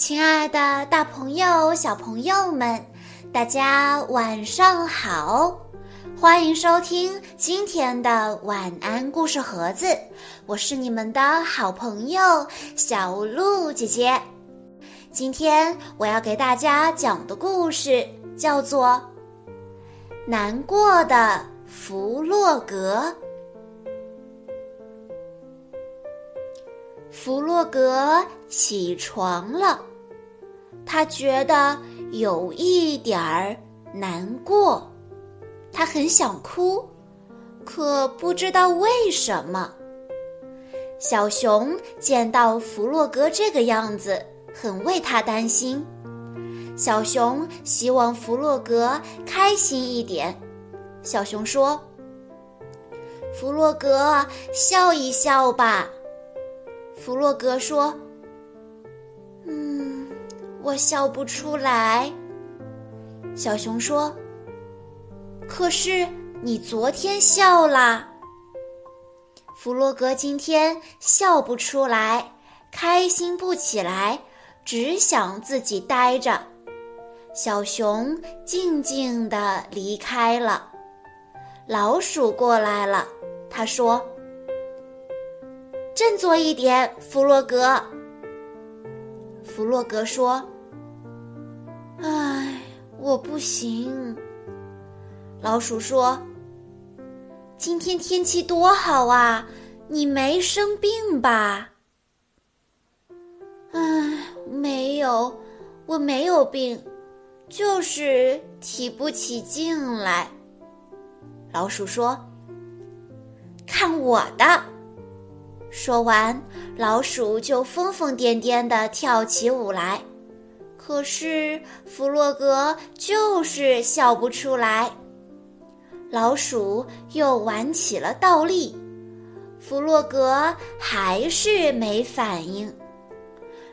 亲爱的，大朋友、小朋友们，大家晚上好！欢迎收听今天的晚安故事盒子，我是你们的好朋友小鹿姐姐。今天我要给大家讲的故事叫做《难过的弗洛格》。弗洛格起床了，他觉得有一点儿难过，他很想哭，可不知道为什么。小熊见到弗洛格这个样子，很为他担心。小熊希望弗洛格开心一点。小熊说：“弗洛格，笑一笑吧。”弗洛格说：“，我笑不出来。”小熊说：“可是你昨天笑啦。”弗洛格今天笑不出来，开心不起来，只想自己呆着。小熊静静地离开了。老鼠过来了，他说。振作一点，弗洛格。弗洛格说：“唉，我不行。”老鼠说：“今天天气多好啊，你没生病吧？”“唉，没有，我没有病，就是提不起劲来。”老鼠说：“看我的。”说完，老鼠就疯疯癫癫地跳起舞来。可是弗洛格就是笑不出来。老鼠又玩起了倒立，弗洛格还是没反应。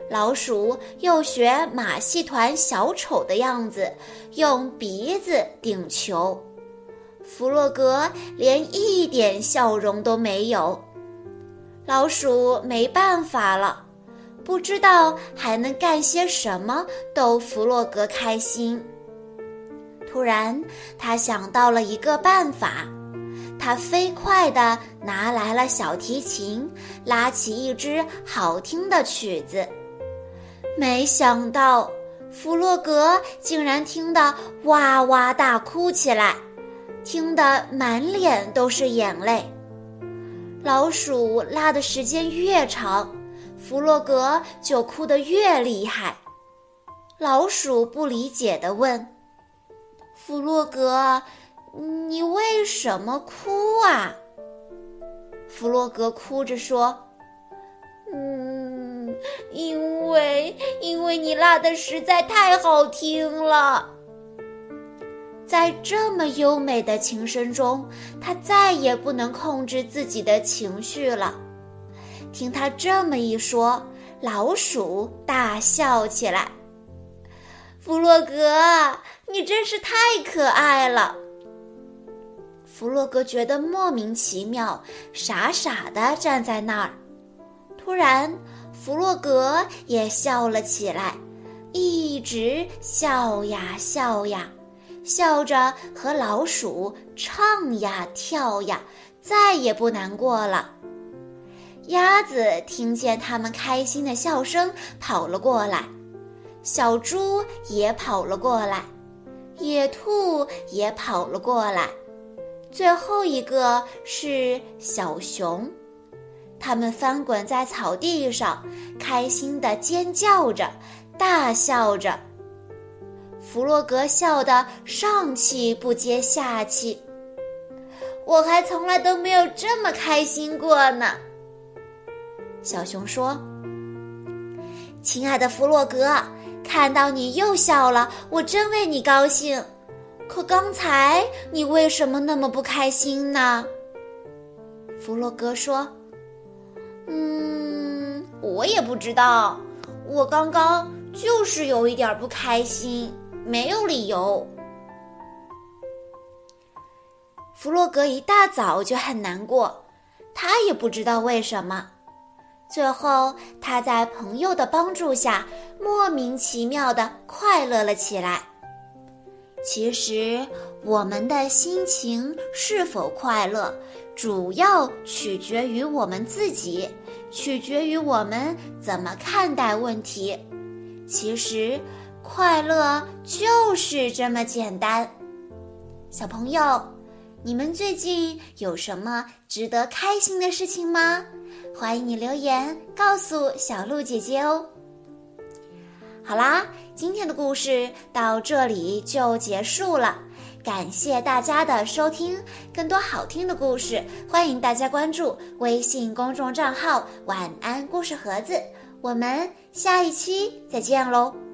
老鼠又学马戏团小丑的样子，用鼻子顶球，弗洛格连一点笑容都没有。老鼠没办法了，不知道还能干些什么逗弗洛格开心。突然，他想到了一个办法，他飞快地拿来了小提琴，拉起一支好听的曲子。没想到，弗洛格竟然听得哇哇大哭起来，听得满脸都是眼泪。老鼠拉的时间越长，弗洛格就哭得越厉害。老鼠不理解地问：“弗洛格，你为什么哭啊？”弗洛格哭着说：“嗯，因为因为你拉的实在太好听了。”在这么优美的琴声中，他再也不能控制自己的情绪了。听他这么一说，老鼠大笑起来。弗洛格，你真是太可爱了。弗洛格觉得莫名其妙，傻傻的站在那儿。突然，弗洛格也笑了起来，一直笑呀笑呀。笑着和老鼠唱呀跳呀，再也不难过了。鸭子听见他们开心的笑声，跑了过来；小猪也跑了过来，野兔也跑了过来，最后一个是小熊。他们翻滚在草地上，开心的尖叫着，大笑着。弗洛格笑得上气不接下气，我还从来都没有这么开心过呢。小熊说：“亲爱的弗洛格，看到你又笑了，我真为你高兴。可刚才你为什么那么不开心呢？”弗洛格说：“嗯，我也不知道，我刚刚就是有一点不开心。”没有理由。弗洛格一大早就很难过，他也不知道为什么。最后，他在朋友的帮助下，莫名其妙的快乐了起来。其实，我们的心情是否快乐，主要取决于我们自己，取决于我们怎么看待问题。其实，快乐就是这么简单。小朋友，你们最近有什么值得开心的事情吗？欢迎你留言告诉小鹿姐姐哦。好啦，今天的故事到这里就结束了，感谢大家的收听。更多好听的故事，欢迎大家关注微信公众账号“晚安故事盒子”。我们下一期再见喽。